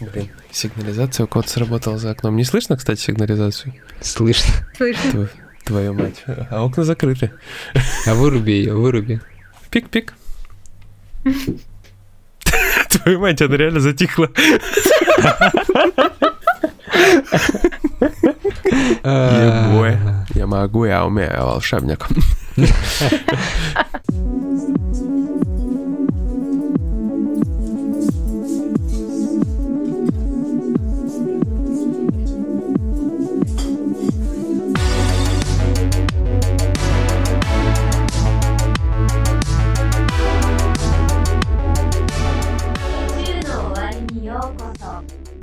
Блин, сигнализация у кого-то сработала за окном. Не слышно, кстати, сигнализацию? Слышно. Слышно. Тв- Твою мать. А окна закрыты. А выруби ее, выруби. Пик-пик. Твою мать, она реально затихла. Я могу, я умею, я волшебник.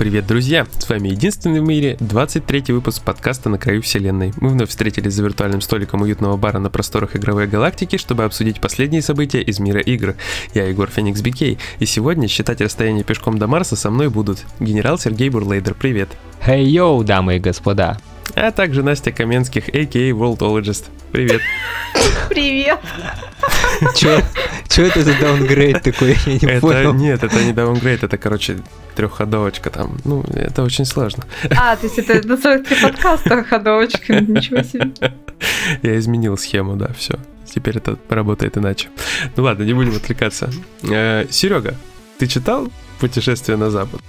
Привет, друзья! С вами единственный в мире 23 выпуск подкаста «На краю вселенной». Мы вновь встретились за виртуальным столиком уютного бара на просторах игровой галактики, чтобы обсудить последние события из мира игр. Я Егор Феникс Бикей, и сегодня считать расстояние пешком до Марса со мной будут генерал Сергей Бурлейдер, привет! Хей, йоу, дамы и господа. А также Настя Каменских, a.k.a. Worldologist. Привет! Привет. Чё, чё это за даунгрейд такой, я не Это понял. нет, это не даунгрейд, это, короче, трехходовочка там. Ну, это очень сложно. А, то есть это называется подкаста ходовочка. Ничего себе. Я изменил схему, да, все. Теперь это работает иначе. Ну ладно, не будем отвлекаться. Серега, ты читал «Путешествие на Запад»?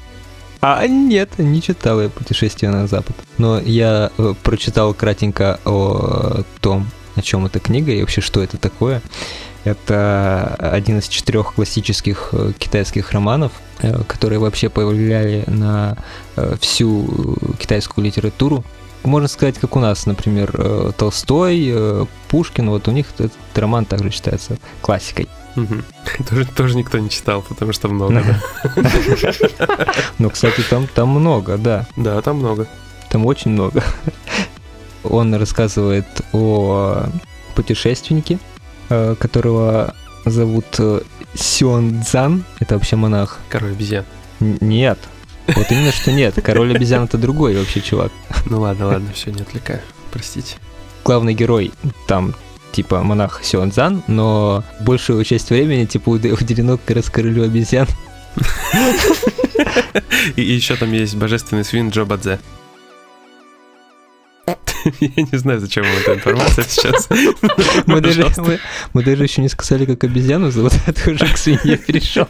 А нет, не читал я «Путешествие на Запад». Но я э, прочитал кратенько о том, о чем эта книга и вообще что это такое. Это один из четырех классических э, китайских романов, э, которые вообще повлияли на всю китайскую литературу. Можно сказать, как у нас, например, Толстой, Пушкин, вот у них этот роман также считается классикой. Тоже, тоже никто не читал, потому что много, да. Но, кстати, там, там много, да. Да, там много. Там очень много. Он рассказывает о путешественнике, э, которого зовут э, Сюан Цзан. Это вообще монах. Король обезьян. Нет. Вот именно что нет. Король обезьян это другой вообще чувак. Ну ладно, ладно, все, не отвлекаю. Простите. Главный герой там типа монах Сюан Цзан, но большую часть времени типа уд- уделено как раз королю обезьян. И, еще там есть божественный свин Джо Бадзе. Я не знаю, зачем вам эта информация сейчас. Мы даже, мы, мы даже еще не сказали, как обезьяну зовут, а ты уже к свинье перешел.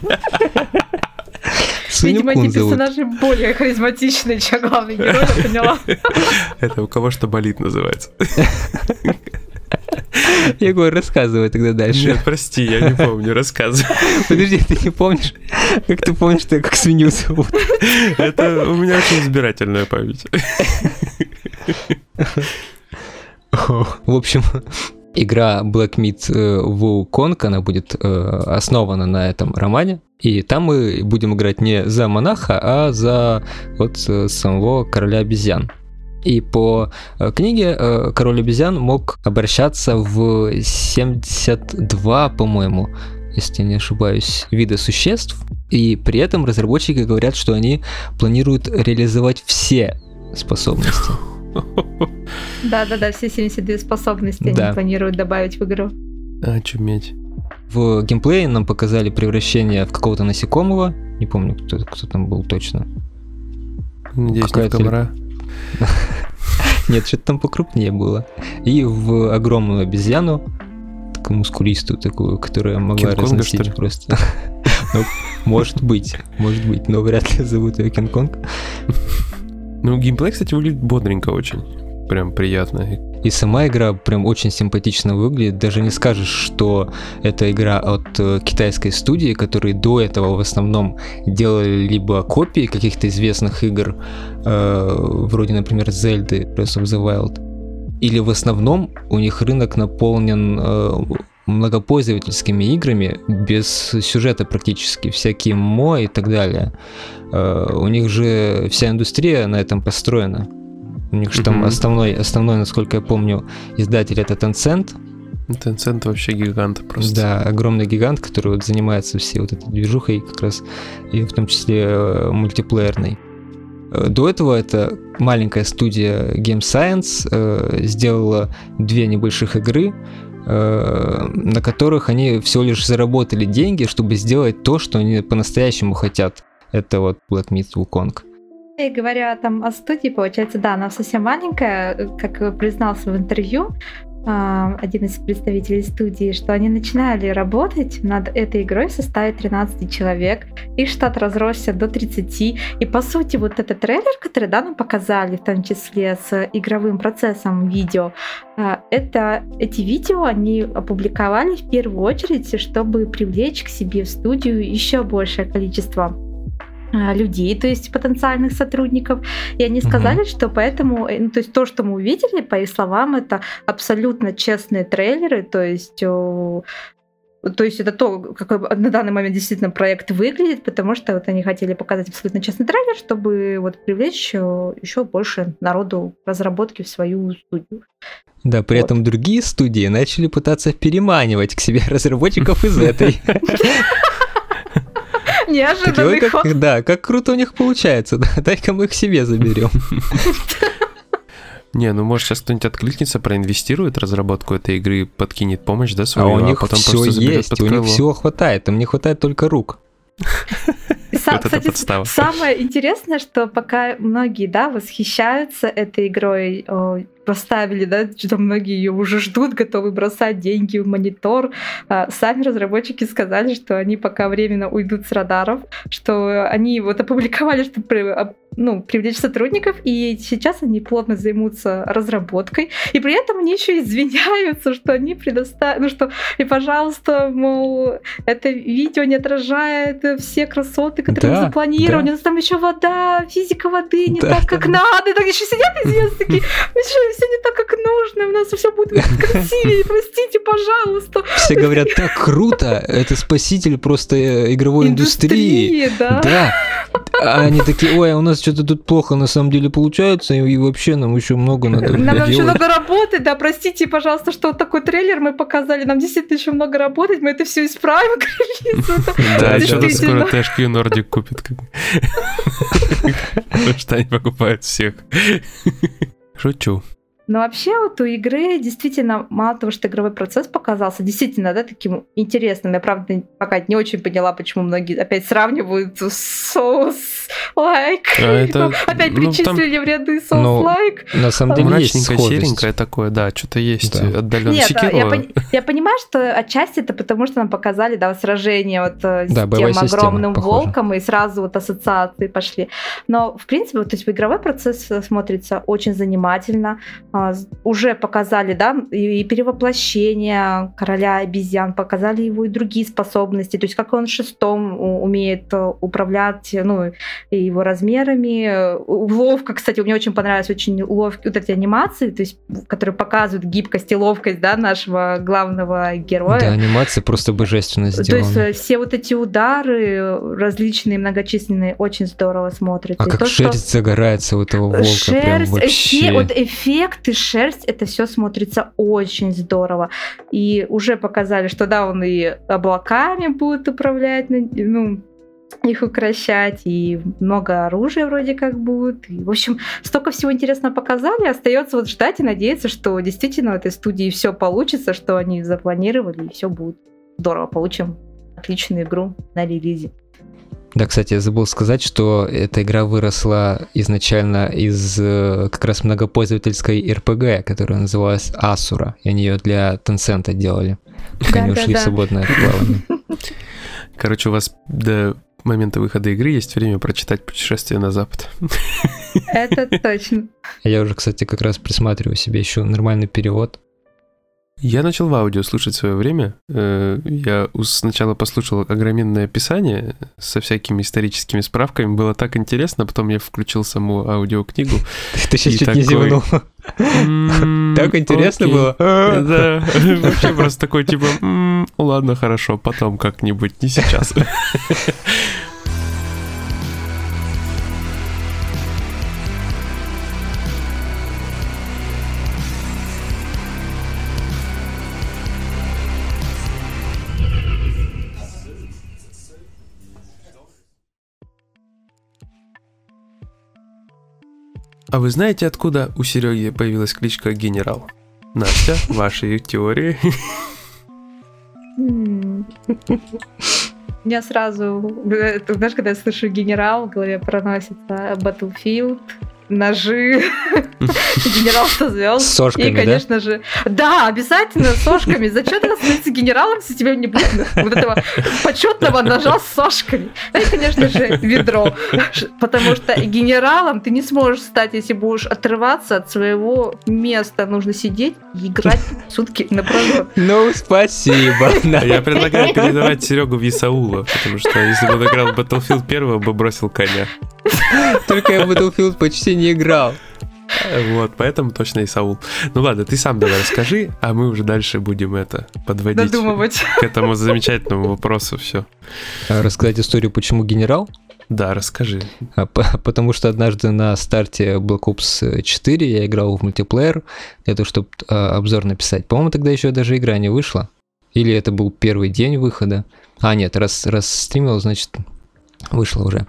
Свинью Видимо, эти зовут. персонажи более харизматичные, чем главный герой, я поняла. Это у кого что болит называется. Егор, рассказывай тогда дальше. Нет, прости, я не помню, рассказывай. Подожди, ты не помнишь? Как ты помнишь, я как свинью зовут? Это у меня очень избирательная память. В общем, игра Black Myth э, Wukong, она будет э, основана на этом романе. И там мы будем играть не за монаха, а за вот э, самого короля обезьян. И по э, книге э, король обезьян мог обращаться в 72, по-моему, если я не ошибаюсь, вида существ. И при этом разработчики говорят, что они планируют реализовать все способности. Да-да-да, все 72 способности Да. они планируют добавить в игру. А, чуметь. В геймплее нам показали превращение в какого-то насекомого. Не помню, кто, кто там был точно. Надеюсь, не в Какая-то- комара. Нет, что-то там покрупнее было. И в огромную обезьяну, такую мускулистую такую, которая могла разносить просто. Ну, может быть, может быть, но вряд ли зовут ее Кинг-Конг. Ну, геймплей, кстати, выглядит бодренько очень. Прям приятно. И сама игра прям очень симпатично выглядит. Даже не скажешь, что это игра от э, китайской студии, которые до этого в основном делали либо копии каких-то известных игр, э, вроде, например, Zelda Breath of the Wild, или в основном у них рынок наполнен э, многопользовательскими играми без сюжета практически, всякие мо и так далее. Э, у них же вся индустрия на этом построена. У них же там основной, основной, насколько я помню, издатель это Tencent. Tencent вообще гигант просто. Да, огромный гигант, который вот занимается всей вот этой движухой как раз, и в том числе э, мультиплеерной. Э, До этого эта маленькая студия Game Science э, сделала две небольших игры, э, на которых они всего лишь заработали деньги, чтобы сделать то, что они по-настоящему хотят Это вот Black Myth Wukong. И говоря там о студии, получается, да, она совсем маленькая, как признался в интервью, а, один из представителей студии, что они начинали работать над этой игрой в составе 13 человек. Их штат разросся до 30. И по сути вот этот трейлер, который да, нам показали, в том числе с игровым процессом видео, а, это, эти видео они опубликовали в первую очередь, чтобы привлечь к себе в студию еще большее количество людей, то есть потенциальных сотрудников. И они сказали, угу. что поэтому, э, ну, то есть то, что мы увидели, по их словам, это абсолютно честные трейлеры, то есть то есть это то, как на данный момент действительно проект выглядит, потому что вот они хотели показать абсолютно честный трейлер, чтобы вот привлечь еще больше народу разработки в свою студию. Да, при вот. этом другие студии начали пытаться переманивать к себе разработчиков из этой. Неожиданный как, ход. Да, как круто у них получается. Дай-ка мы их себе заберем. Не, ну может сейчас кто-нибудь откликнется, проинвестирует разработку этой игры, подкинет помощь, да, свою, а у них а потом все есть, у них всего хватает, им не хватает только рук. Сам, кстати, самое интересное, что пока многие, да, восхищаются этой игрой, поставили, да, что многие ее уже ждут, готовы бросать деньги в монитор. А, сами разработчики сказали, что они пока временно уйдут с радаров, что они вот опубликовали, что ну, привлечь сотрудников, и сейчас они плотно займутся разработкой, и при этом они еще извиняются, что они предоставят, ну что, и пожалуйста, мол, это видео не отражает все красоты, которые да, мы запланировали, да. у нас там еще вода, физика воды не да, так, как да. надо, так еще сидят известные такие, все не так, как нужно, у нас все будет красивее, простите, пожалуйста. Все говорят, так круто, это спаситель просто э, игровой индустрии. Да. А они такие, ой, а у нас что-то тут плохо на самом деле получается, и вообще нам еще много надо Нам еще много работать, да, простите, пожалуйста, что вот такой трейлер мы показали, нам действительно еще много работать, мы это все исправим Да, что-то скоро THQ Nordic купит. Потому что они покупают всех. Шучу. Но вообще вот у игры действительно мало того, что игровой процесс показался действительно да, таким интересным. Я, правда, пока не очень поняла, почему многие опять сравнивают соус лайк. А это, опять ну, причислили там, в ряды соус ну, лайк. На самом деле Мрачненькое, серенькое такое, да, что-то есть да. отдаленно. Нет, Секирова... я, пон- я понимаю, что отчасти это потому, что нам показали да, сражение вот э, с да, тем огромным похоже. волком, и сразу вот ассоциации пошли. Но, в принципе, вот, то есть игровой процесс смотрится очень занимательно а, уже показали, да, и перевоплощение короля обезьян, показали его и другие способности, то есть как он шестом умеет э, управлять, ну, его размерами. Ловко, кстати, мне очень понравились очень ловкие вот эти анимации, то есть, которые показывают гибкость и ловкость, да, нашего главного героя. Да, анимация просто божественно сделана. То есть э, все вот эти удары различные, многочисленные, очень здорово смотрятся. А как то, шерсть что... загорается у этого волка, шерсть, прям вообще. Все, вот эффект ты шерсть, это все смотрится очень здорово. И уже показали, что да, он и облаками будет управлять, ну, их укращать, и много оружия вроде как будет. И, в общем, столько всего интересного показали. Остается вот ждать и надеяться, что действительно в этой студии все получится, что они запланировали, и все будет здорово. Получим отличную игру на релизе. Да, кстати, я забыл сказать, что эта игра выросла изначально из э, как раз многопользовательской RPG, которая называлась Асура, и они ее для Tencent делали, пока они ушли в свободное плавание. Короче, у вас до момента выхода игры есть время прочитать «Путешествие на Запад». Это точно. Я уже, кстати, как раз присматриваю себе еще нормальный перевод. Я начал в аудио слушать в свое время. Э, я сначала послушал огроменное описание со всякими историческими справками. Было так интересно, потом я включил саму аудиокнигу. Ты сейчас чуть не зевнул. Так интересно было. Да, вообще просто такой типа, ладно, хорошо, потом как-нибудь, не сейчас. А вы знаете, откуда у Сереги появилась кличка Генерал? Настя, ваши теории? меня сразу, знаешь, когда я слышу генерал, в голове проносится Battlefield, ножи, генерал со звезд. С сошками, И, конечно же, да, обязательно с сошками. Зачем ты становиться генералом, если тебе не будет вот этого почетного ножа с сошками? Ну и, конечно же, ведро. Потому что генералом ты не сможешь стать, если будешь отрываться от своего места. Нужно сидеть и играть сутки напролет. Ну, спасибо. А Я предлагаю передавать Серегу в Исаула, потому что если бы он играл в Battlefield первого, бы бросил коня. Только я в Battlefield почти не играл. Вот, поэтому точно Исаул. Ну ладно, ты сам давай расскажи, а мы уже дальше будем это подводить Додумывать. к этому замечательному вопросу все. А Рассказать историю, почему генерал? Да, расскажи. А, Потому что однажды на старте Black Ops 4 я играл в мультиплеер для того, чтобы обзор написать. По-моему, тогда еще даже игра не вышла. Или это был первый день выхода. А, нет, раз, раз стримил, значит, вышло уже.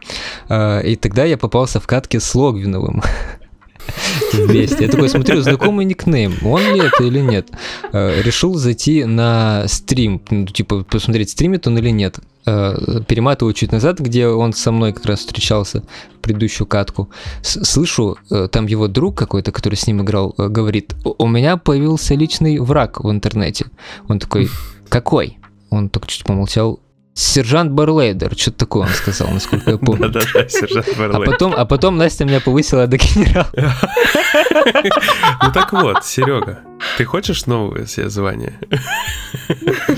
А, И тогда я попался в катке с Логвиновым. Вместе. Я такой смотрю, знакомый никнейм, он ли это или нет? Э, Решил зайти на стрим, ну, типа посмотреть, стримит он или нет. Э, Перематываю чуть назад, где он со мной как раз встречался предыдущую катку. Слышу, э, там его друг какой-то, который с ним играл, э, говорит, «У- меня появился личный враг в интернете. Он такой, какой? Он только чуть помолчал. Сержант Барлейдер, что-то такое он сказал, насколько я помню. Да-да-да, сержант А Барлей. потом, а потом Настя меня повысила до генерала. Ну так вот, Серега, ты хочешь новое себе звание?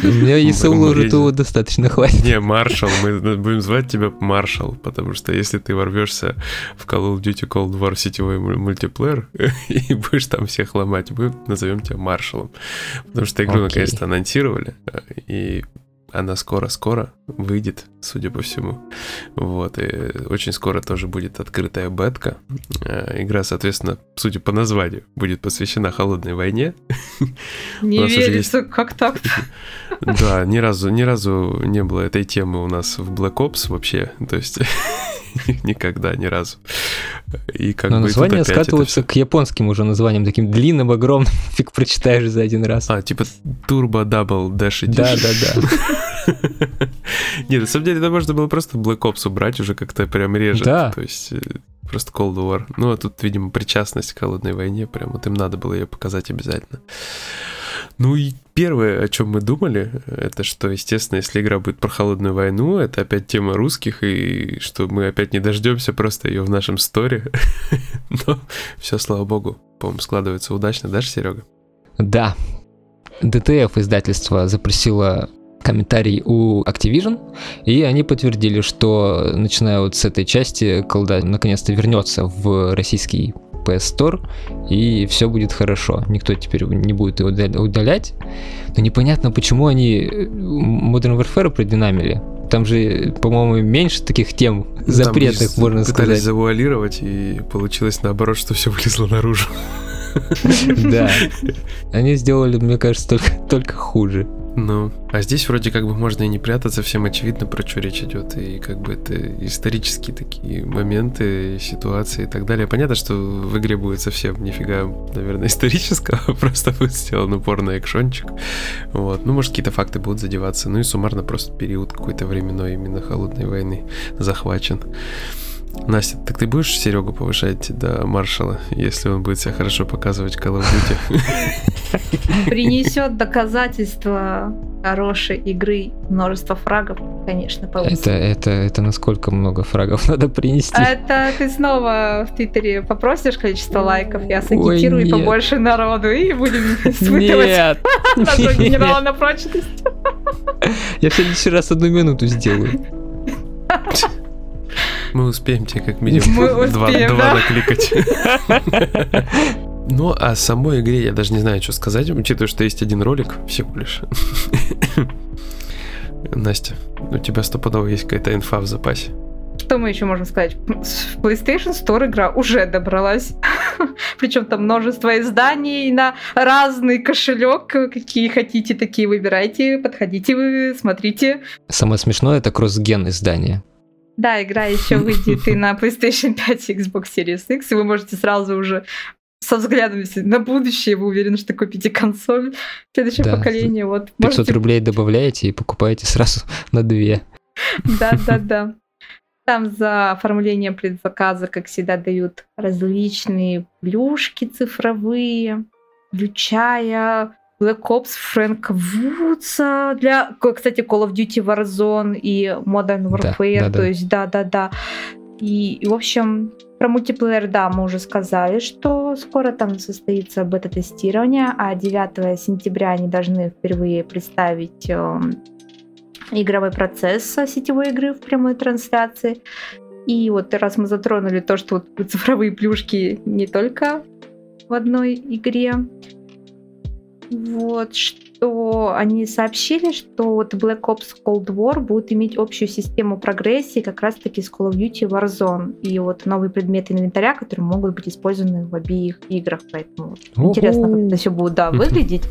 У меня и Саула мы уже того достаточно хватит. Не, маршал, мы будем звать тебя маршал, потому что если ты ворвешься в Call of Duty Cold War сетевой му- мультиплеер и будешь там всех ломать, мы назовем тебя маршалом. Потому что игру наконец-то анонсировали, э, и она скоро-скоро выйдет, судя по всему. Вот, и очень скоро тоже будет открытая бетка. Э, Игра, соответственно, судя по названию, будет посвящена холодной войне. Не верится, как так Да, ни разу, ни разу не было этой темы у нас в Black Ops вообще, то есть никогда, ни разу. И как Но бы и скатываются всё. к японским уже названиям, таким длинным, огромным, фиг прочитаешь за один раз. А, типа Turbo Double Dash Да, Edition. да, да. Нет, на самом деле, это можно было просто Black Ops убрать уже как-то прям реже. Да. То есть э, просто Cold War. Ну, а тут, видимо, причастность к холодной войне, прям вот им надо было ее показать обязательно. Ну и первое, о чем мы думали, это что, естественно, если игра будет про холодную войну, это опять тема русских, и что мы опять не дождемся просто ее в нашем сторе. Но все, слава богу, по-моему, складывается удачно, да, Серега? Да. ДТФ издательство запросило комментарий у Activision, и они подтвердили, что начиная вот с этой части колда наконец-то вернется в российский PS Store, и все будет хорошо. Никто теперь не будет его удаля- удалять. Но непонятно, почему они э, Modern Warfare продинамили. Там же, по-моему, меньше таких тем запретных, Там можно сказать. завуалировать, и получилось наоборот, что все вылезло наружу. Да. Они сделали, мне кажется, только, только хуже. Ну, а здесь вроде как бы можно и не прятаться, всем очевидно, про что речь идет, и как бы это исторические такие моменты, ситуации и так далее. Понятно, что в игре будет совсем нифига, наверное, исторического, просто будет сделан упор на экшончик. Вот, ну, может, какие-то факты будут задеваться, ну и суммарно просто период какой-то временной именно холодной войны захвачен. Настя, так ты будешь Серегу повышать до маршала, если он будет себя хорошо показывать в Call of Duty? Принесет доказательства хорошей игры, множество фрагов, конечно, повысит. Это, это, это насколько много фрагов надо принести? А Это ты снова в Твиттере попросишь количество лайков, я сагитирую нет. побольше народу и будем испытывать Нет! нашего генерала на прочность. Я в следующий раз одну минуту сделаю. Мы успеем тебе как минимум Мы два, успеем, два да. накликать. Ну, а самой игре я даже не знаю, что сказать, учитывая, что есть один ролик всего лишь. Настя, у тебя стопудово есть какая-то инфа в запасе. Что мы еще можем сказать? В PlayStation Store игра уже добралась. Причем там множество изданий на разный кошелек. Какие хотите, такие выбирайте. Подходите вы, смотрите. Самое смешное это кросс-ген издание. Да, игра еще выйдет и на PlayStation 5 и Xbox Series X, и вы можете сразу уже со взглядом на будущее, вы уверены, что купите консоль следующее Да. поколение. Вот, 500 можете рублей добавляете и покупаете сразу на две. Да-да-да. Там за оформление предзаказа, как всегда, дают различные плюшки цифровые, включая Black Ops Фрэнка Вудса для, кстати, Call of Duty Warzone и Modern Warfare, да, да, то да. есть да-да-да. И, и, в общем, про мультиплеер, да, мы уже сказали, что скоро там состоится бета-тестирование, а 9 сентября они должны впервые представить э, игровой процесс сетевой игры в прямой трансляции. И вот раз мы затронули то, что вот цифровые плюшки не только в одной игре, вот, что они сообщили, что вот Black Ops Cold War будет иметь общую систему прогрессии как раз-таки с Call of Duty Warzone. И вот новые предметы инвентаря, которые могут быть использованы в обеих играх. Поэтому вот, интересно, как это все будет да, выглядеть.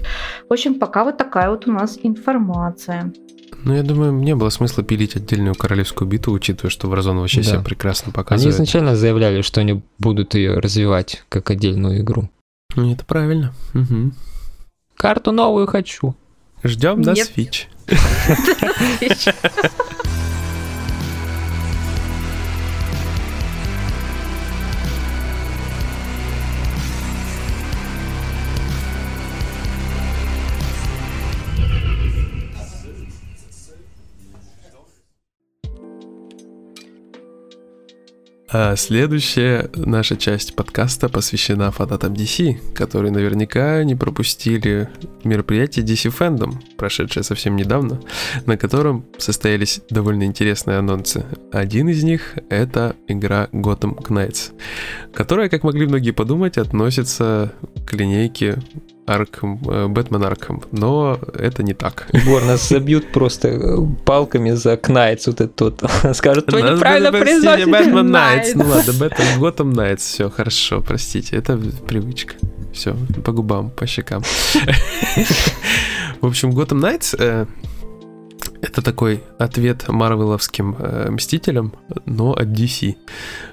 В общем, пока вот такая вот у нас информация. Ну, я думаю, не было смысла пилить отдельную королевскую битву, учитывая, что Warzone вообще да. себя прекрасно показывает. Они изначально заявляли, что они будут ее развивать как отдельную игру. Ну, это правильно. Угу. Карту новую хочу. Ждем на Switch. А следующая наша часть подкаста посвящена фанатам DC, которые наверняка не пропустили мероприятие DC Fandom, прошедшее совсем недавно, на котором состоялись довольно интересные анонсы. Один из них — это игра Gotham Knights, которая, как могли многие подумать, относится к линейке Арком, э, Бэтмен Арком, но это не так. Егор, нас забьют просто э, палками за Knights вот этот вот. Скажут, вы неправильно произносите Бэтмен Knights. Ну ладно, Бэтмен Gotham Knights, все, хорошо, простите, это привычка. Все, по губам, по щекам. В общем, Gotham Knights э, это такой ответ марвеловским э, мстителям, но от DC.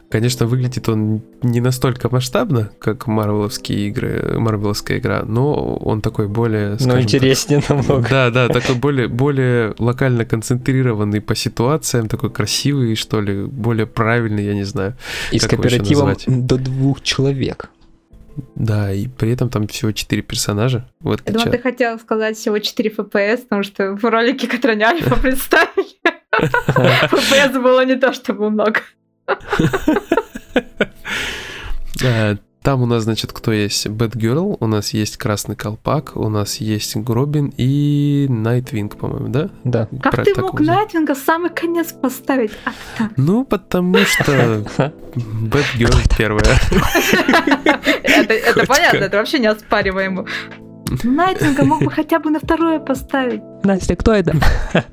Конечно, выглядит он не настолько масштабно, как марвеловские игры, марвеловская игра, но он такой более... Но интереснее так, намного. Да, да, такой более, более локально концентрированный по ситуациям, такой красивый, что ли, более правильный, я не знаю. И с кооперативом до двух человек. Да, и при этом там всего 4 персонажа. Вот Я думала, ты хотел сказать всего 4 FPS, потому что в ролике, альфа представили, FPS было не то чтобы много. Там у нас, значит, кто есть? Бэтгерл, у нас есть Красный Колпак, у нас есть Гробин и Найтвинг, по-моему, да? Да. Как Про ты мог Найтвинга в самый конец поставить? А, ну, потому что Бэтгерл первая. Это понятно, это вообще не оспариваемо. Найтинга мог бы хотя бы на второе поставить. Настя, кто это?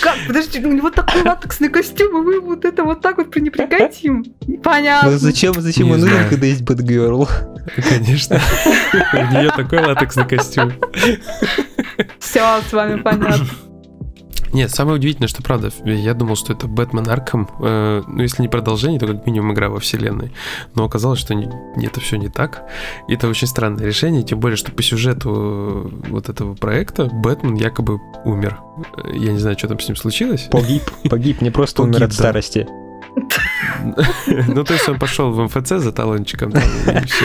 Как? Подожди, у него такой латексный костюм, и вы вот это вот так вот пренебрегаете им? Понятно. Ну зачем, зачем он нужен, когда есть Бэтгерл? Конечно. У нее такой латексный костюм. Все, с вами понятно. Нет, самое удивительное, что правда, я думал, что это Бэтмен Арком, э, ну если не продолжение, то как минимум игра во вселенной. Но оказалось, что не, это все не так. И это очень странное решение, тем более, что по сюжету вот этого проекта Бэтмен якобы умер. Я не знаю, что там с ним случилось. Погиб, погиб, не просто умер от старости. Ну, то есть он пошел в МФЦ за талончиком, и все,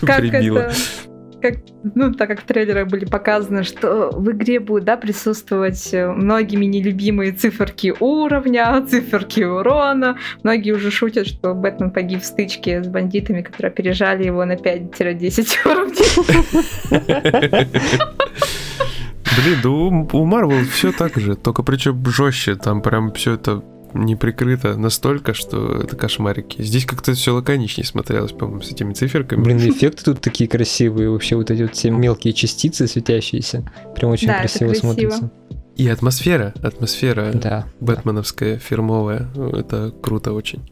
Прибило как, ну, так как в трейлерах были показаны, что в игре будут да, присутствовать э, многими нелюбимые циферки уровня, циферки урона. Многие уже шутят, что Бэтмен погиб в стычке с бандитами, которые опережали его на 5-10 уровней. Блин, да у Марвел все так же, только причем жестче, там прям все это не прикрыто настолько, что это кошмарики. Здесь как-то все лаконичнее смотрелось, по-моему, с этими циферками. Блин, эффекты тут такие красивые, вообще вот эти вот все мелкие частицы светящиеся. Прям очень да, красиво, красиво смотрится. И атмосфера, атмосфера да, бэтменовская, да. фирмовая, это круто очень.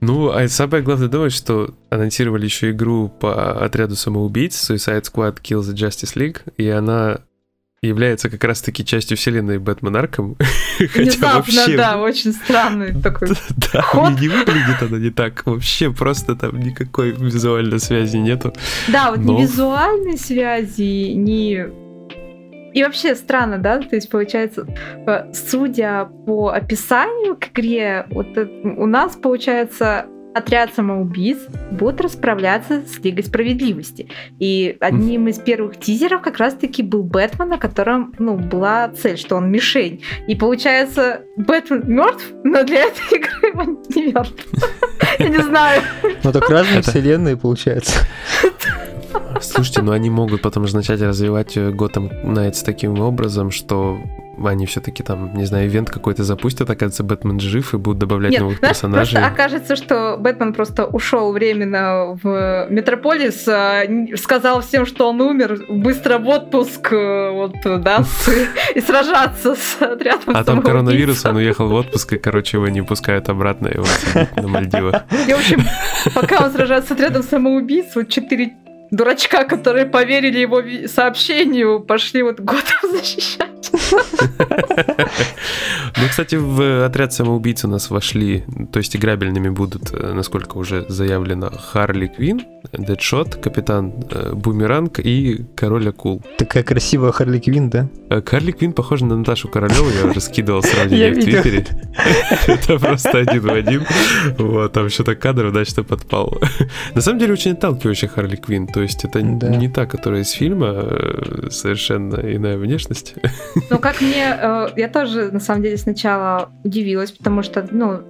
Ну, а самое главное думать, что анонсировали еще игру по отряду самоубийц Suicide Squad Kill the Justice League, и она является как раз-таки частью вселенной Бэтмен Арком. Внезапно, вообще... да, очень странный такой Да, ход. не выглядит она не так. Вообще просто там никакой визуальной связи нету. Да, вот ни визуальной связи, ни И вообще странно, да? То есть, получается, э, судя по описанию к игре, вот у нас, получается, отряд самоубийц будут расправляться с Лигой Справедливости. И одним из первых тизеров как раз-таки был Бэтмен, на котором ну, была цель, что он мишень. И получается, Бэтмен мертв, но для этой игры он не мертв. Я не знаю. Ну так разные вселенные получается. Слушайте, ну они могут потом же начать развивать Готэм Найтс таким образом, что они все-таки там, не знаю, ивент какой-то запустят, оказывается, Бэтмен жив и будут добавлять Нет, новых знаешь, персонажей. Просто окажется, что Бэтмен просто ушел временно в Метрополис, а, сказал всем, что он умер, быстро в отпуск, э, вот, да, и сражаться с отрядом А там коронавирус, он уехал в отпуск, и, короче, его не пускают обратно, сидит на Мальдивах. И, в общем, пока он сражается с отрядом самоубийц, вот четыре дурачка, которые поверили его сообщению, пошли вот Готэм защищать. Ну, кстати, в отряд самоубийц у нас вошли, то есть играбельными будут, э, насколько уже заявлено, Харли Квин, Дэдшот, Капитан э, Бумеранг и Король Акул. Такая красивая Харли Квин, да? Э, Харли Квин похожа на Наташу Королеву, я уже скидывал сравнение в Твиттере. Это просто один в один. Вот, там что-то кадр удачно подпал. На самом деле очень отталкивающая Харли Квин, то есть это не та, которая из фильма, совершенно иная внешность. Ну, как мне, э, я тоже, на самом деле, сначала удивилась, потому что, ну,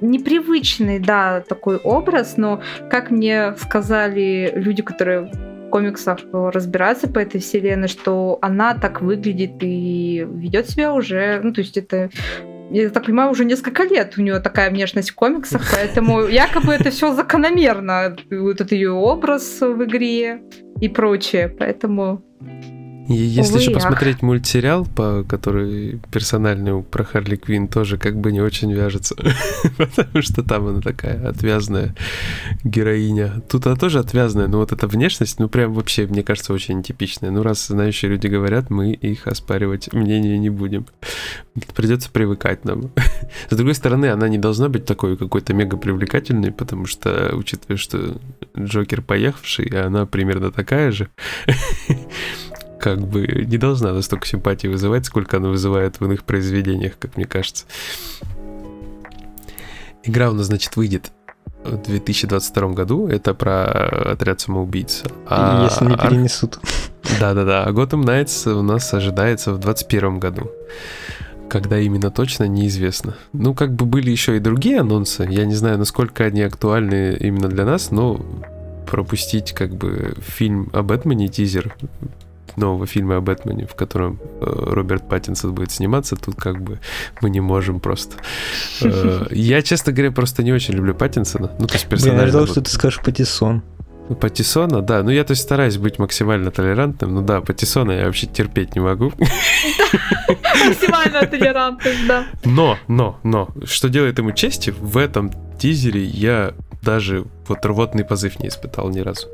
непривычный, да, такой образ, но, как мне сказали люди, которые в комиксах разбираются по этой вселенной, что она так выглядит и ведет себя уже, ну, то есть это я так понимаю, уже несколько лет у нее такая внешность в комиксах, поэтому якобы это все закономерно, вот этот ее образ в игре и прочее, поэтому если Увы, еще посмотреть мультсериал, по который персональный про Харли Квин тоже как бы не очень вяжется, потому что там она такая отвязная героиня. Тут она тоже отвязная, но вот эта внешность, ну прям вообще, мне кажется, очень типичная. Ну раз знающие люди говорят, мы их оспаривать мнение не будем. Придется привыкать нам. С другой стороны, она не должна быть такой какой-то мега привлекательной, потому что, учитывая, что Джокер поехавший, а она примерно такая же, как бы не должна настолько симпатии вызывать, сколько она вызывает в иных произведениях, как мне кажется. Игра у нас, значит, выйдет в 2022 году. Это про отряд самоубийц. А Если не перенесут. Да-да-да. А Gotham Knights у нас ожидается в 2021 году. Когда именно точно, неизвестно. Ну, как бы были еще и другие анонсы. Я не знаю, насколько они актуальны именно для нас, но пропустить как бы фильм о Бэтмене, тизер, нового фильма о Бэтмене, в котором э, Роберт Паттинсон будет сниматься, тут как бы мы не можем просто. Э, я, честно говоря, просто не очень люблю Паттинсона. Ну, то есть персонажа. Я ждал, что ты скажешь Паттисон. Ну, Патисона, да. Ну, я то есть стараюсь быть максимально толерантным. Ну да, Патисона я вообще терпеть не могу. Максимально толерантным, да. Но, но, но, что делает ему чести, в этом тизере я даже вот рвотный позыв не испытал ни разу.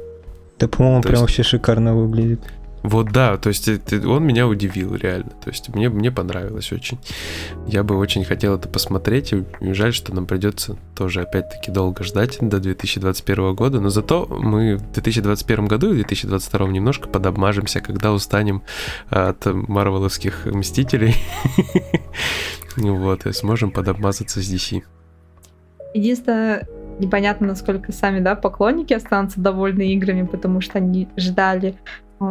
Да, по-моему, прям вообще шикарно выглядит. Вот да, то есть это, он меня удивил реально. То есть мне, мне понравилось очень. Я бы очень хотел это посмотреть. И жаль, что нам придется тоже опять-таки долго ждать до 2021 года. Но зато мы в 2021 году и в 2022 немножко подобмажемся, когда устанем от марвеловских мстителей. Вот, и сможем подобмазаться с DC. Единственное, непонятно, насколько сами, да, поклонники останутся довольны играми, потому что они ждали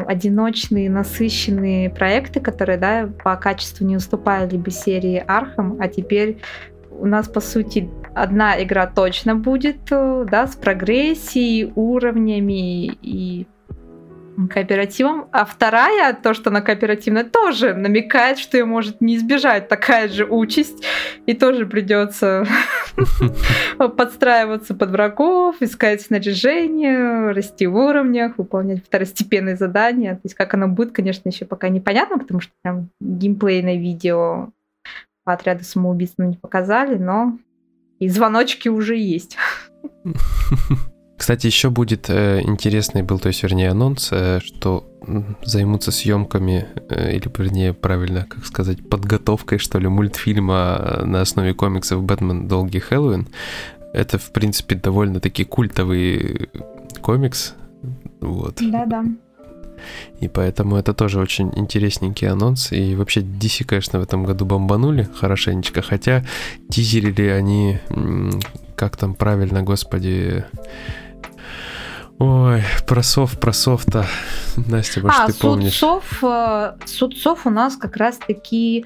одиночные, насыщенные проекты, которые, да, по качеству не уступали бы серии Arkham, а теперь у нас, по сути, одна игра точно будет, э, да, с прогрессией, уровнями и кооперативом, а вторая, то, что она кооперативная, тоже намекает, что ее может не избежать такая же участь, и тоже придется подстраиваться под врагов, искать снаряжение, расти в уровнях, выполнять второстепенные задания. То есть как оно будет, конечно, еще пока непонятно, потому что прям геймплейное видео по отряду самоубийц не показали, но и звоночки уже есть. Кстати, еще будет э, интересный был, то есть, вернее, анонс, э, что займутся съемками, э, или, вернее, правильно, как сказать, подготовкой, что ли, мультфильма на основе комиксов «Бэтмен. Долгий Хэллоуин». Это, в принципе, довольно-таки культовый комикс. Вот. Да-да. И поэтому это тоже очень интересненький анонс. И вообще DC, конечно, в этом году бомбанули хорошенечко. Хотя тизерили они, как там правильно, господи, Ой, про сов, про софта. Настя, может, а, ты помнишь? Судцов, э, судцов у нас как раз-таки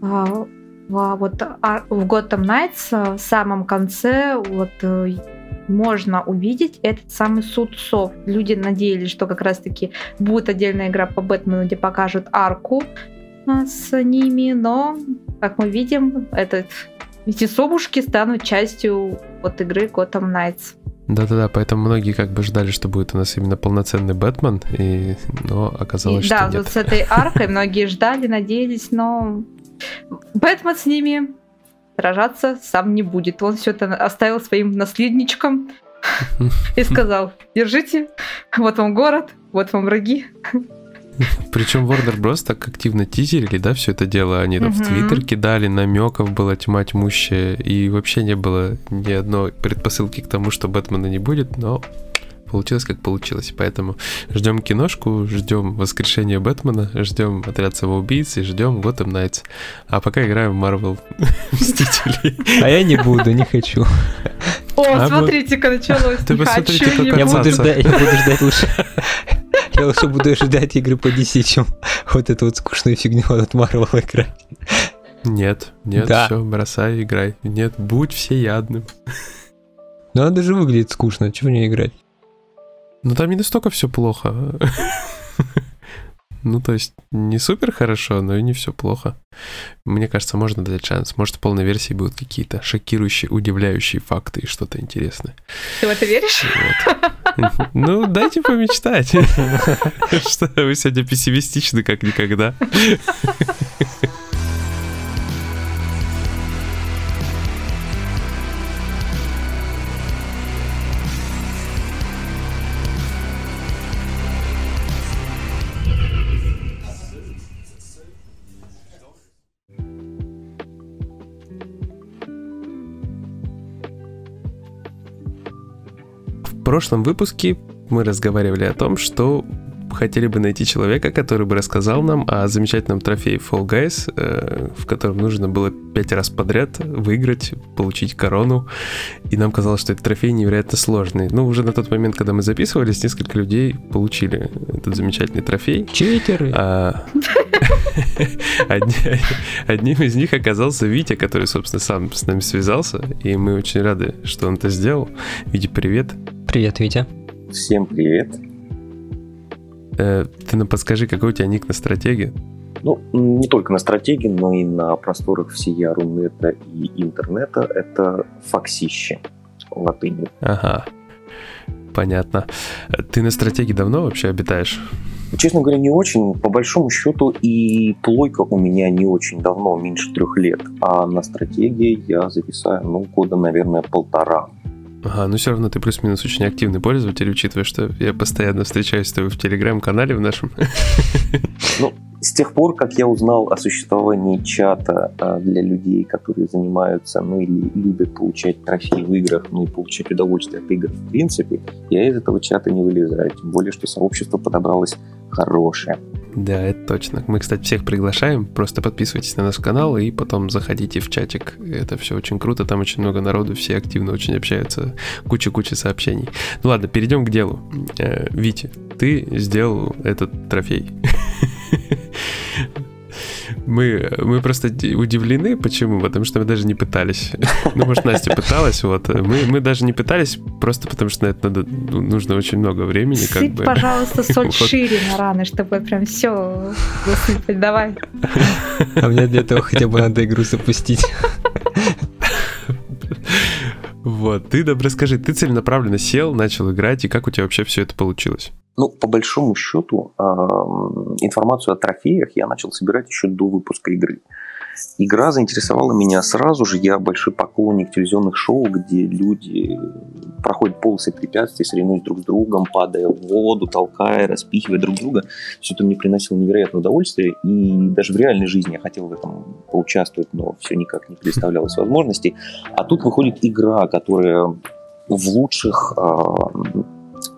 а, вот а, в Gotham Knights э, в самом конце вот э, можно увидеть этот самый суд сов. Люди надеялись, что как раз-таки будет отдельная игра по Бэтмену, где покажут арку с ними, но, как мы видим, этот, эти совушки станут частью вот игры Gotham Knights. Да-да-да, поэтому многие как бы ждали, что будет у нас именно полноценный Бэтмен, и, но оказалось, и, что да, нет. Да, вот с этой аркой многие ждали, надеялись, но Бэтмен с ними сражаться сам не будет. Он все это оставил своим наследничкам и сказал, держите, вот вам город, вот вам враги. Причем Warner Bros. так активно тизерили, да, все это дело. Они там в Твиттер кидали, намеков было тьма тьмущая, и вообще не было ни одной предпосылки к тому, что Бэтмена не будет, но получилось как получилось. Поэтому ждем киношку, ждем воскрешения Бэтмена, ждем отряд самоубийц и ждем Gotham Knights. А пока играем в Marvel Мстителей. А я не буду, не хочу. О, а смотрите-ка, началось. Ты посмотрите, как я буду ждать, я буду ждать лучше. Я лучше буду ждать игры по DC, чем вот эту вот скучную фигню от Marvel играть. Нет, нет, да. все, бросай, играй. Нет, будь всеядным. Ну, она даже выглядит скучно, чего не играть? Ну, там не настолько все плохо. Ну, то есть, не супер хорошо, но и не все плохо. Мне кажется, можно дать шанс. Может, в полной версии будут какие-то шокирующие, удивляющие факты и что-то интересное. Ты в это веришь? Вот. Ну, дайте помечтать. Что вы сегодня пессимистичны, как никогда. Прошлом выпуске мы разговаривали о том, что хотели бы найти человека, который бы рассказал нам о замечательном трофее Fall Guys, э, в котором нужно было пять раз подряд выиграть, получить корону. И нам казалось, что этот трофей невероятно сложный. Но уже на тот момент, когда мы записывались, несколько людей получили этот замечательный трофей. Читеры! А... Одним из них оказался Витя, который, собственно, сам с нами связался. И мы очень рады, что он это сделал. Витя, привет. Привет, Витя. Всем привет. Э, ты нам подскажи, какой у тебя ник на стратегии? Ну, не только на стратегии, но и на просторах всея Рунета и интернета. Это факсище латынью. Ага, понятно. Ты на стратегии давно вообще обитаешь? Честно говоря, не очень. По большому счету и плойка у меня не очень давно, меньше трех лет. А на стратегии я зависаю, ну, года, наверное, полтора. Ага, но все равно ты плюс-минус очень активный пользователь, учитывая, что я постоянно встречаюсь с тобой в Телеграм-канале в нашем. Ну, с тех пор, как я узнал о существовании чата а, для людей, которые занимаются, ну или любят получать трофеи в играх, ну и получать удовольствие от игр в принципе, я из этого чата не вылезаю. Тем более, что сообщество подобралось хорошее. Да, это точно. Мы, кстати, всех приглашаем. Просто подписывайтесь на наш канал и потом заходите в чатик. Это все очень круто. Там очень много народу, все активно очень общаются. Куча-куча сообщений. Ну ладно, перейдем к делу. Э, Витя, ты сделал этот трофей. Мы, мы просто удивлены, почему? Потому что мы даже не пытались. Ну, может, Настя пыталась, вот. Мы, мы даже не пытались, просто потому что на это надо, ну, нужно очень много времени. Сыпь, как бы. пожалуйста, соль вот. шире на раны, чтобы прям все высыпать. Давай. А мне для этого хотя бы надо игру запустить. Вот, ты, да, расскажи, ты целенаправленно сел, начал играть, и как у тебя вообще все это получилось? Ну, по большому счету, информацию о трофеях я начал собирать еще до выпуска игры. Игра заинтересовала меня сразу же. Я большой поклонник телевизионных шоу, где люди проходят полосы препятствий, соревнуются друг с другом, падая в воду, толкая, распихивая друг друга. Все это мне приносило невероятное удовольствие. И даже в реальной жизни я хотел в этом поучаствовать, но все никак не представлялось возможности. А тут выходит игра, которая в лучших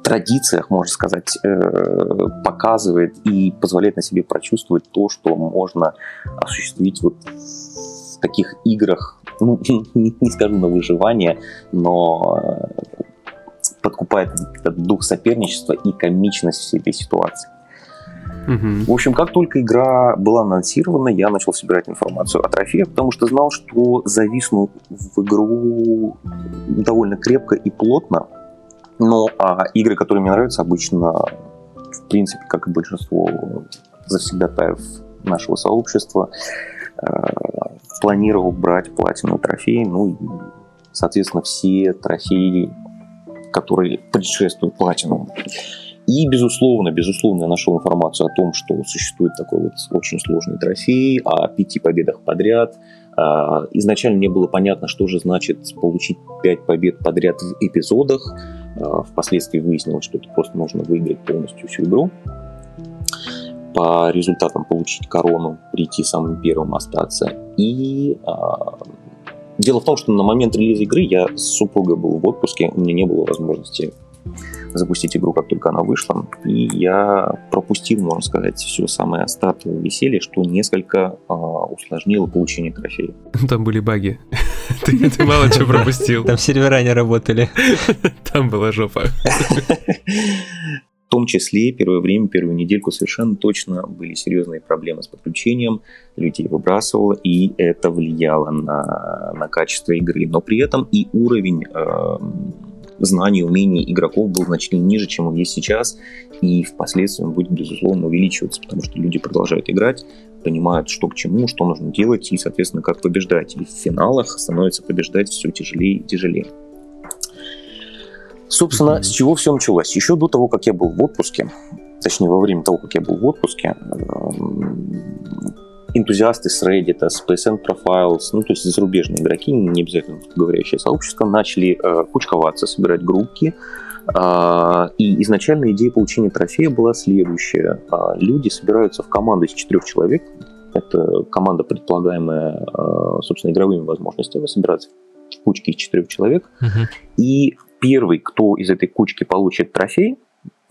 традициях, можно сказать, э, показывает и позволяет на себе прочувствовать то, что можно осуществить вот в таких играх, ну, не, скажу на выживание, но э, подкупает этот дух соперничества и комичность всей этой ситуации. Угу. В общем, как только игра была анонсирована, я начал собирать информацию о трофеях, потому что знал, что зависну в игру довольно крепко и плотно. Но а игры, которые мне нравятся, обычно, в принципе, как и большинство завсегдатаев нашего сообщества, э, планировал брать платину трофеи, ну и, соответственно, все трофеи, которые предшествуют платину. И, безусловно, безусловно, я нашел информацию о том, что существует такой вот очень сложный трофей, о пяти победах подряд. А, изначально не было понятно, что же значит получить пять побед подряд в эпизодах. А, впоследствии выяснилось, что это просто нужно выиграть полностью всю игру. По результатам получить корону, прийти самым первым, остаться. И а, дело в том, что на момент релиза игры я с супругой был в отпуске, у меня не было возможности запустить игру, как только она вышла. И я пропустил, можно сказать, все самое стартовое веселье, что несколько э, усложнило получение трофея. Там были баги. Ты, ты мало чего пропустил. Там сервера не работали. Там была жопа. В том числе первое время, первую недельку совершенно точно были серьезные проблемы с подключением, людей выбрасывало, и это влияло на, на качество игры. Но при этом и уровень э, знаний, умений игроков был значительно ниже, чем он есть сейчас, и впоследствии он будет, безусловно, увеличиваться, потому что люди продолжают играть, понимают, что к чему, что нужно делать, и, соответственно, как побеждать. И в финалах становится побеждать все тяжелее и тяжелее. Собственно, mm-hmm. с чего все началось? Еще до того, как я был в отпуске, точнее, во время того, как я был в отпуске, энтузиасты с Reddit, с PSN Profiles, ну, то есть зарубежные игроки, не обязательно говорящее сообщество, начали э, кучковаться, собирать группки. Э, и изначально идея получения трофея была следующая. Э, люди собираются в команду из четырех человек. Это команда, предполагаемая, э, собственно, игровыми возможностями, собираться в кучке из четырех человек. Uh-huh. И первый, кто из этой кучки получит трофей,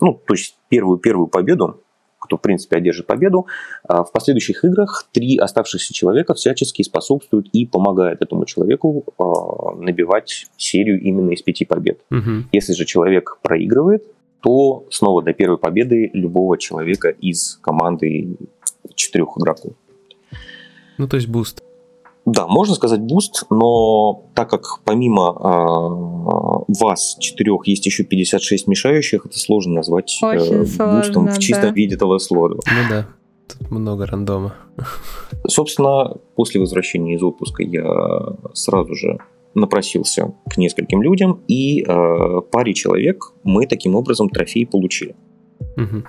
ну, то есть первую первую победу, кто, в принципе, одержит победу. А в последующих играх три оставшихся человека всячески способствуют и помогают этому человеку а, набивать серию именно из пяти побед. Угу. Если же человек проигрывает, то снова до первой победы любого человека из команды четырех игроков. Ну, то есть буст. Да, можно сказать буст, но так как помимо э, вас четырех есть еще 56 мешающих, это сложно назвать э, бустом в чистом да. виде этого слова. Ну да, тут много рандома. Собственно, после возвращения из отпуска я сразу же напросился к нескольким людям, и э, паре человек мы таким образом трофей получили. Угу.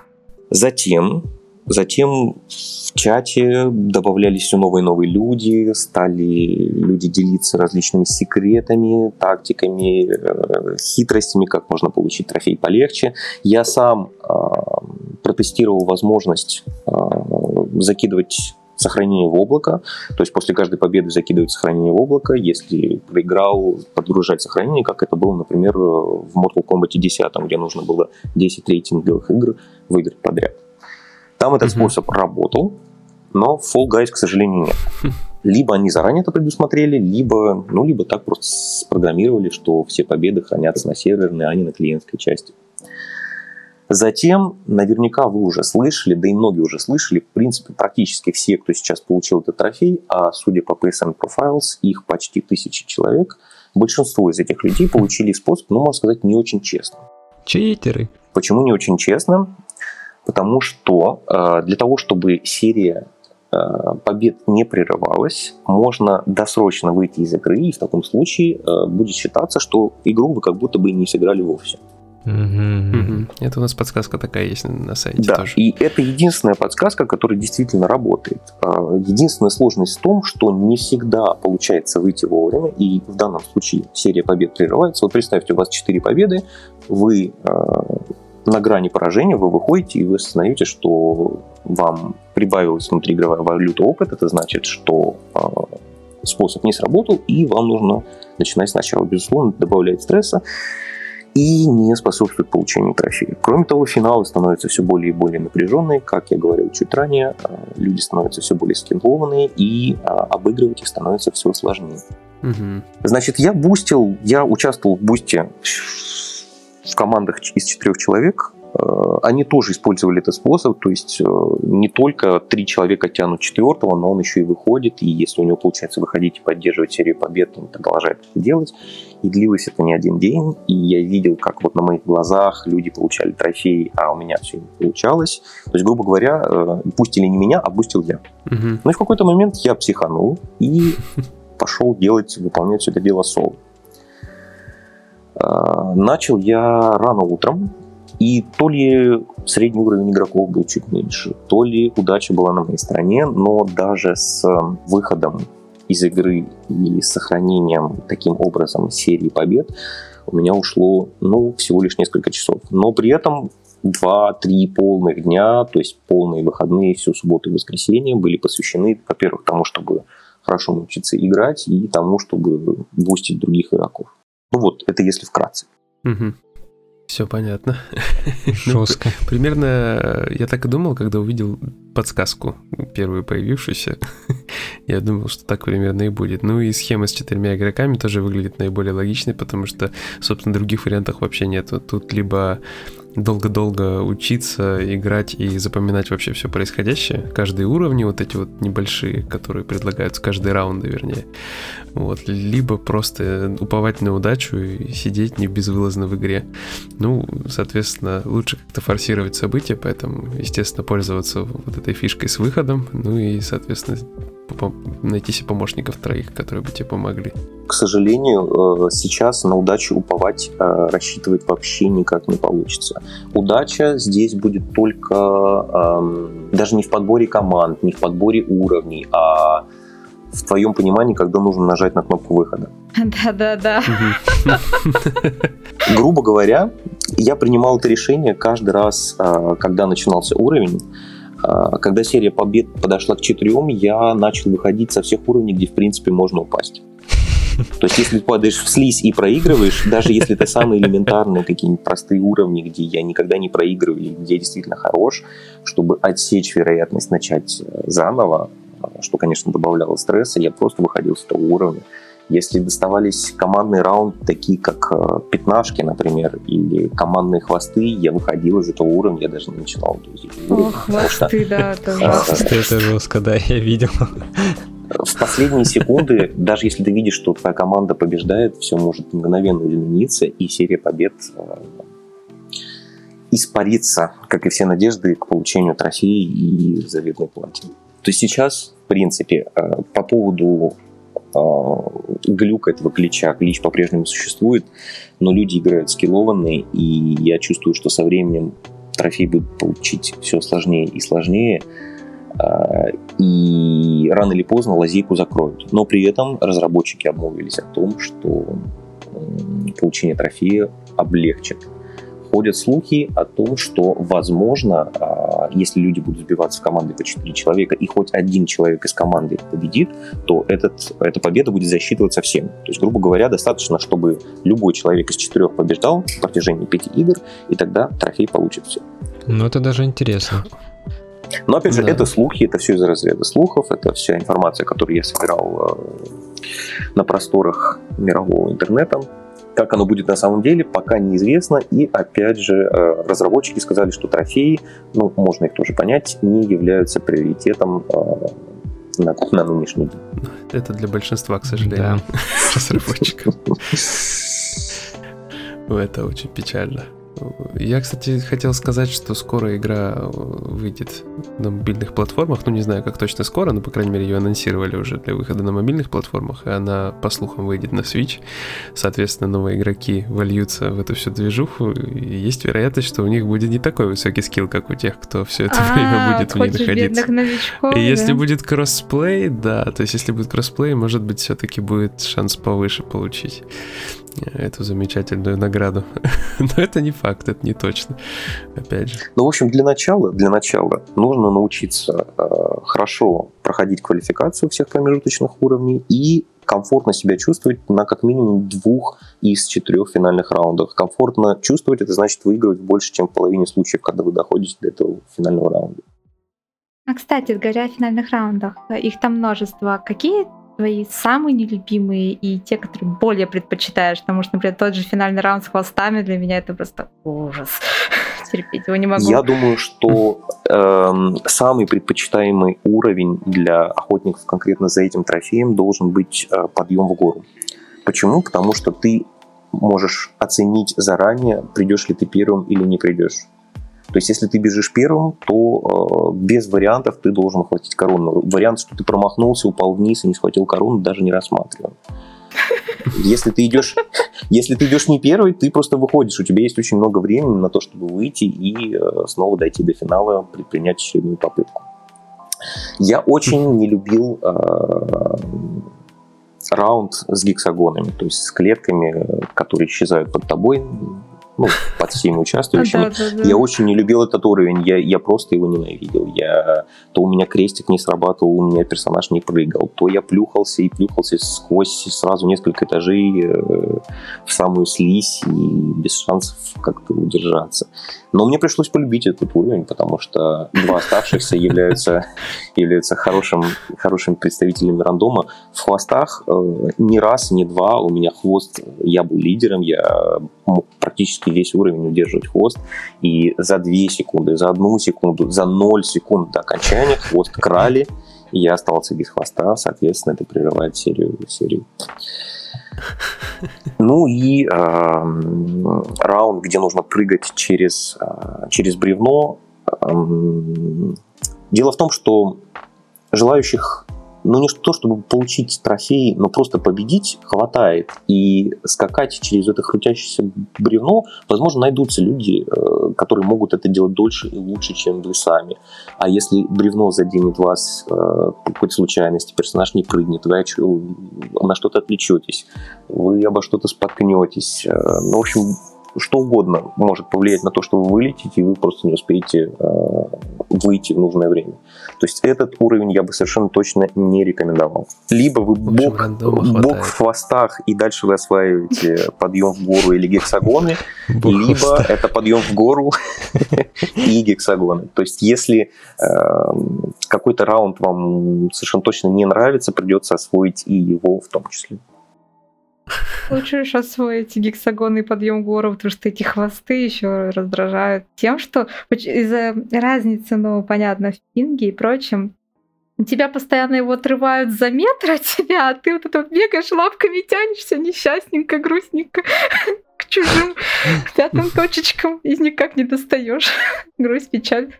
Затем Затем в чате добавлялись все новые и новые люди, стали люди делиться различными секретами, тактиками, э, хитростями, как можно получить трофей полегче. Я сам э, протестировал возможность э, закидывать сохранение в облако, то есть после каждой победы закидывать сохранение в облако, если проиграл, подгружать сохранение, как это было, например, в Mortal Kombat 10, где нужно было 10 рейтинговых игр выиграть подряд. Там этот mm-hmm. способ работал, но в Fall Guys, к сожалению, нет. Либо они заранее это предусмотрели, либо, ну, либо так просто спрограммировали, что все победы хранятся на серверной, а не на клиентской части. Затем, наверняка вы уже слышали, да и многие уже слышали, в принципе, практически все, кто сейчас получил этот трофей, а судя по PSN Profiles, их почти тысячи человек, большинство из этих людей получили способ, ну, можно сказать, не очень честно. Читеры. Почему не очень честно? Потому что э, для того, чтобы серия э, побед не прерывалась, можно досрочно выйти из игры, и в таком случае э, будет считаться, что игру вы как будто бы не сыграли вовсе. Это у нас подсказка такая есть на сайте да, тоже. И это единственная подсказка, которая действительно работает. Единственная сложность в том, что не всегда получается выйти вовремя, и в данном случае серия побед прерывается. Вот представьте, у вас 4 победы, вы на грани поражения вы выходите и вы осознаете, что вам прибавилась внутриигровая валюта опыт, это значит, что э, способ не сработал, и вам нужно начинать сначала. Безусловно, добавляет стресса. и не способствует получению трофеев. Кроме того, финалы становятся все более и более напряженные. Как я говорил чуть ранее, э, люди становятся все более скиллованные, и э, обыгрывать их становится все сложнее. Угу. Значит, я бустил, я участвовал в бусте в командах из четырех человек. Э, они тоже использовали этот способ, то есть не только три человека тянут четвертого, но он еще и выходит, и если у него получается выходить и поддерживать серию побед, он продолжает это делать. И длилось это не один день, и я видел, как вот на моих глазах люди получали трофеи, а у меня все не получалось. То есть, грубо говоря, э, пустили не меня, а пустил я. Угу. Ну и в какой-то момент я психанул и пошел делать, выполнять все это дело соло. Э, начал я рано утром, и то ли средний уровень игроков был чуть меньше, то ли удача была на моей стороне, но даже с выходом из игры и сохранением таким образом серии побед у меня ушло, ну, всего лишь несколько часов. Но при этом 2-3 полных дня, то есть полные выходные, всю субботу и воскресенье были посвящены, во-первых, тому, чтобы хорошо научиться играть и тому, чтобы бустить других игроков. Ну вот, это если вкратце. Угу. Все понятно. Жестко. ну, примерно э, я так и думал, когда увидел подсказку, первую появившуюся. я думал, что так примерно и будет. Ну и схема с четырьмя игроками тоже выглядит наиболее логичной, потому что, собственно, других вариантов вообще нет. Тут либо долго-долго учиться, играть и запоминать вообще все происходящее. Каждые уровни, вот эти вот небольшие, которые предлагаются, каждые раунды, вернее. Вот. Либо просто уповать на удачу и сидеть не безвылазно в игре. Ну, соответственно, лучше как-то форсировать события, поэтому, естественно, пользоваться вот этой фишкой с выходом, ну и, соответственно, найти себе помощников троих, которые бы тебе помогли. К сожалению, э, сейчас на удачу уповать, э, рассчитывать вообще никак не получится. Удача здесь будет только эм, даже не в подборе команд, не в подборе уровней, а в твоем понимании, когда нужно нажать на кнопку выхода. Да-да-да. Грубо говоря, я принимал это решение каждый раз, э, когда начинался уровень, когда серия побед подошла к четырем, я начал выходить со всех уровней, где, в принципе, можно упасть. То есть, если падаешь в слизь и проигрываешь, даже если это самые элементарные какие-нибудь простые уровни, где я никогда не проигрываю, или где я действительно хорош, чтобы отсечь вероятность начать э, заново, что, конечно, добавляло стресса, я просто выходил с того уровня. Если доставались командные раунды, такие как э, пятнашки, например, или командные хвосты, я выходил из этого уровня, я даже не начинал друзей. О, хвосты, да, это Хвосты это жестко, да, я видел. В последние секунды, даже если ты видишь, что твоя команда побеждает, все может мгновенно измениться, и серия побед э, испарится, как и все надежды к получению трофея и заветной платины. То есть сейчас, в принципе, э, по поводу глюк этого глича. Глич по-прежнему существует, но люди играют скиллованные, и я чувствую, что со временем трофей будет получить все сложнее и сложнее, а, и рано или поздно лазейку закроют. Но при этом разработчики обмолвились о том, что получение трофея облегчит ходят слухи о том, что, возможно, а, если люди будут сбиваться в команды по 4 человека, и хоть один человек из команды победит, то этот, эта победа будет засчитываться всем. То есть, грубо говоря, достаточно, чтобы любой человек из четырех побеждал в протяжении пяти игр, и тогда трофей получит все. Ну, это даже интересно. Но, опять же, да. это слухи, это все из разряда слухов, это вся информация, которую я собирал э, на просторах мирового интернета. Как оно будет на самом деле, пока неизвестно. И опять же, э, разработчики сказали, что трофеи, ну, можно их тоже понять, не являются приоритетом э, на, на нынешний день. Это для большинства, к сожалению, да. разработчиков. Это очень печально. Я, кстати, хотел сказать, что скоро игра э, выйдет на мобильных платформах. Ну, не знаю, как точно скоро, но, по крайней мере, ее анонсировали уже для выхода на мобильных платформах. И она, по слухам, выйдет на Switch. Соответственно, новые игроки вольются в эту всю движуху. И есть вероятность, что у них будет не такой высокий скилл, как у тех, кто все это а, время будет в ней находиться. И если будет кроссплей, да, то есть если будет кроссплей, может быть, все-таки будет шанс повыше получить эту замечательную награду. Но это не факт, это не точно. Опять же. Ну, в общем, для начала, для начала нужно научиться э, хорошо проходить квалификацию всех промежуточных уровней и комфортно себя чувствовать на как минимум двух из четырех финальных раундах. Комфортно чувствовать, это значит выигрывать больше, чем в половине случаев, когда вы доходите до этого финального раунда. А, кстати, говоря о финальных раундах, их там множество. Какие твои самые нелюбимые и те, которые более предпочитаешь? Потому что, например, тот же финальный раунд с хвостами для меня это просто ужас. Терпеть его не могу. Я думаю, что э, самый предпочитаемый уровень для охотников конкретно за этим трофеем должен быть э, подъем в гору. Почему? Потому что ты можешь оценить заранее, придешь ли ты первым или не придешь. То есть, если ты бежишь первым, то э, без вариантов ты должен хватить корону. Вариант, что ты промахнулся, упал вниз и не схватил корону, даже не рассматриваем. Если ты идешь, если ты идешь не первый, ты просто выходишь. У тебя есть очень много времени на то, чтобы выйти и э, снова дойти до финала, предпринять очередную попытку. Я очень не любил э, раунд с гексагонами, то есть с клетками, которые исчезают под тобой ну, под всеми участвующими. Я очень не любил этот уровень, я, я просто его ненавидел. Я, то у меня крестик не срабатывал, у меня персонаж не прыгал, то я плюхался и плюхался сквозь сразу несколько этажей э, в самую слизь и без шансов как-то удержаться. Но мне пришлось полюбить этот уровень, потому что два оставшихся являются, являются хорошим, хорошими представителями рандома. В хвостах э, ни раз, ни два у меня хвост, я был лидером, я мог практически весь уровень удерживать хвост. И за 2 секунды, за 1 секунду, за 0 секунд до окончания хвост крали, и я остался без хвоста, соответственно, это прерывает серию. серию. Ну и э, раунд, где нужно прыгать через, э, через бревно. Э, дело в том, что желающих ну не то, чтобы получить трофей, но просто победить хватает. И скакать через это крутящееся бревно, возможно, найдутся люди, э, которые могут это делать дольше и лучше, чем вы сами. А если бревно заденет вас э, по какой-то случайности, персонаж не прыгнет, вы на что-то отвлечетесь, вы обо что-то споткнетесь. Э, ну, в общем, что угодно может повлиять на то, что вы вылетите, и вы просто не успеете э, выйти в нужное время. То есть этот уровень я бы совершенно точно не рекомендовал. Либо вы бок, бок в хвостах, и дальше вы осваиваете подъем в гору или гексагоны, либо это подъем в гору и гексагоны. То есть если э, какой-то раунд вам совершенно точно не нравится, придется освоить и его в том числе. Уж освоить гексагонный подъем гору, потому что эти хвосты еще раздражают тем, что из-за разницы, ну, понятно, в пинге и прочем, тебя постоянно его отрывают за метр от тебя, а ты вот это вот бегаешь, лапками тянешься, несчастненько, грустненько к чужим пятым точечкам и никак не достаешь. Грусть, печаль.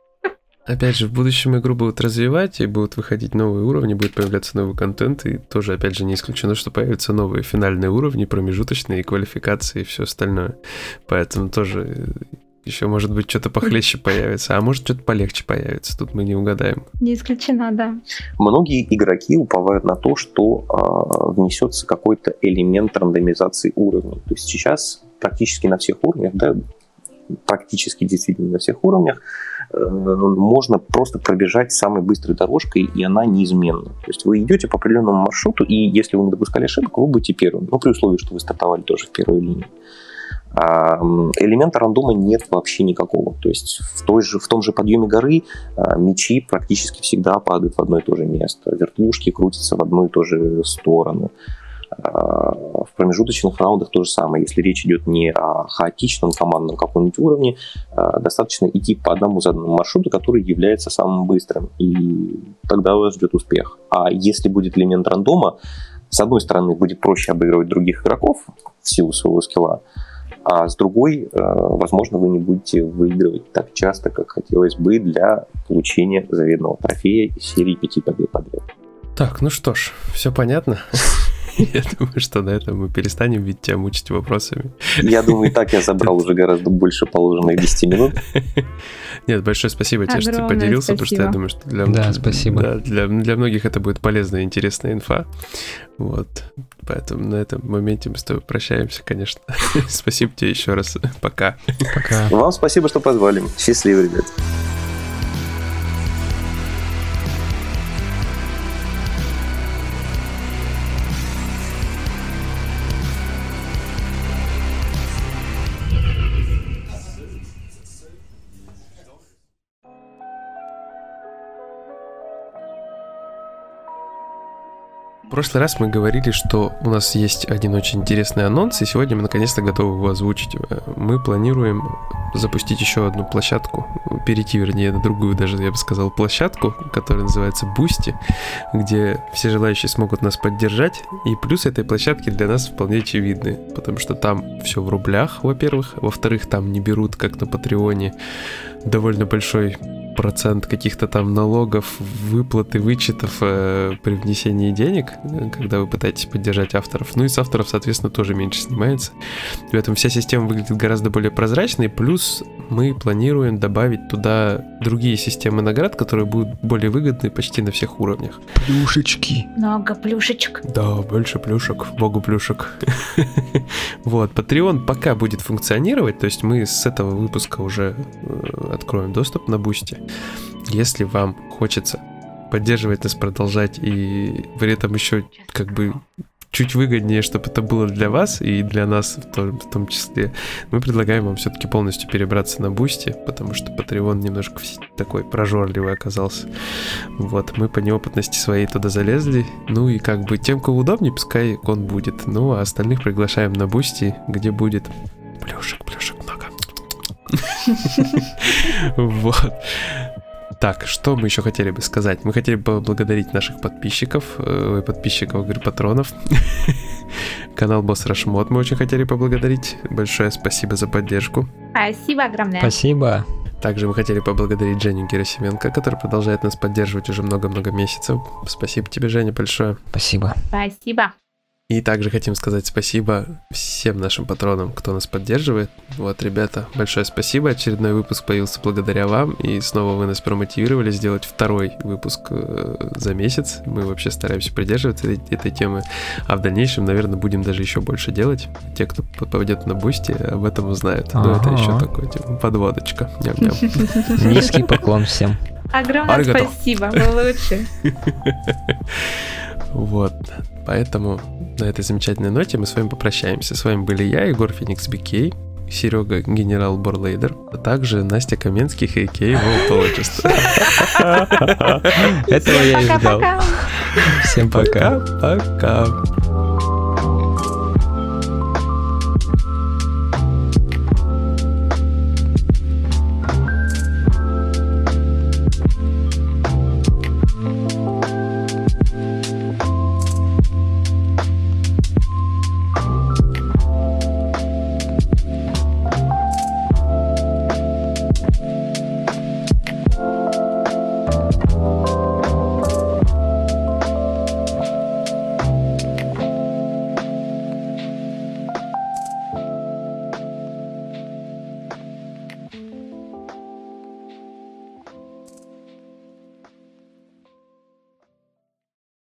Опять же, в будущем игру будут развивать, и будут выходить новые уровни, будет появляться новый контент, и тоже, опять же, не исключено, что появятся новые финальные уровни, промежуточные квалификации и все остальное. Поэтому тоже э, еще, может быть, что-то похлеще появится, а может, что-то полегче появится. Тут мы не угадаем. Не исключено, да. Многие игроки уповают на то, что э, внесется какой-то элемент рандомизации уровней. То есть сейчас практически на всех уровнях, да, практически действительно на всех уровнях, можно просто пробежать самой быстрой дорожкой, и она неизменна. То есть вы идете по определенному маршруту, и если вы не допускали ошибок, вы будете первым. Ну, при условии, что вы стартовали тоже в первой линии. А элемента рандома нет вообще никакого. То есть в, той же, в том же подъеме горы а, мечи практически всегда падают в одно и то же место. Вертушки крутятся в одну и ту же сторону. А, в промежуточных раундах то же самое. Если речь идет не о хаотичном командном каком-нибудь уровне, а, достаточно идти по одному заданному маршруту, который является самым быстрым, и тогда вас ждет успех. А если будет элемент рандома, с одной стороны, будет проще обыгрывать других игроков в силу своего скилла, а с другой, а, возможно, вы не будете выигрывать так часто, как хотелось бы для получения заветного трофея серии пяти побед подряд. Так, ну что ж, все понятно. Я думаю, что на этом мы перестанем ведь тебя мучить вопросами. Я думаю, и так я забрал уже гораздо больше положенных 10 минут. Нет, большое спасибо тебе, что ты поделился, потому что я думаю, что для, да, спасибо. Да, для, для многих это будет полезная и интересная инфа. Вот. Поэтому на этом моменте мы с тобой прощаемся, конечно. спасибо тебе еще раз. Пока. Пока. Вам спасибо, что позвали. Счастливо, ребят. В прошлый раз мы говорили, что у нас есть один очень интересный анонс, и сегодня мы наконец-то готовы его озвучить. Мы планируем запустить еще одну площадку, перейти, вернее, на другую даже, я бы сказал, площадку, которая называется Boosty, где все желающие смогут нас поддержать. И плюс этой площадки для нас вполне очевидны, потому что там все в рублях, во-первых, во-вторых, там не берут, как на Патреоне, довольно большой процент каких-то там налогов, выплаты, вычетов э, при внесении денег, когда вы пытаетесь поддержать авторов. Ну и с авторов, соответственно, тоже меньше снимается. Поэтому вся система выглядит гораздо более прозрачной. Плюс мы планируем добавить туда другие системы наград, которые будут более выгодны почти на всех уровнях. Плюшечки. Много плюшечек. Да, больше плюшек. Богу плюшек. Вот, Patreon пока будет функционировать, то есть мы с этого выпуска уже э, откроем доступ на Бусти. Если вам хочется поддерживать нас, продолжать и при этом еще как бы чуть выгоднее, чтобы это было для вас и для нас в том, в том числе, мы предлагаем вам все-таки полностью перебраться на Бусти, потому что Patreon немножко такой прожорливый оказался. Вот, мы по неопытности своей туда залезли. Ну и как бы тем, кому удобнее, пускай он будет. Ну, а остальных приглашаем на Бусти, где будет плюшек, плюшек. Вот. Так, что мы еще хотели бы сказать? Мы хотели бы поблагодарить наших подписчиков, э, подписчиков, говорю, патронов. Канал Босс Рашмот мы очень хотели поблагодарить. Большое спасибо за поддержку. Спасибо огромное. Спасибо. Также мы хотели поблагодарить Женю Герасименко, который продолжает нас поддерживать уже много-много месяцев. Спасибо тебе, Женя, большое. Спасибо. Спасибо. И также хотим сказать спасибо всем нашим патронам, кто нас поддерживает. Вот, ребята, большое спасибо. Очередной выпуск появился благодаря вам. И снова вы нас промотивировали сделать второй выпуск э, за месяц. Мы вообще стараемся придерживаться этой, этой темы. А в дальнейшем, наверное, будем даже еще больше делать. Те, кто попадет на Бусти, об этом узнают. Но это еще такой типа, подводочка. Низкий поклон всем. Огромное спасибо, вы лучше. Вот. Поэтому на этой замечательной ноте мы с вами попрощаемся. С вами были я, Егор Феникс Бикей, Серега Генерал Борлейдер, а также Настя Каменских и Кей Волтологист. Этого я и ждал. Всем пока. Пока.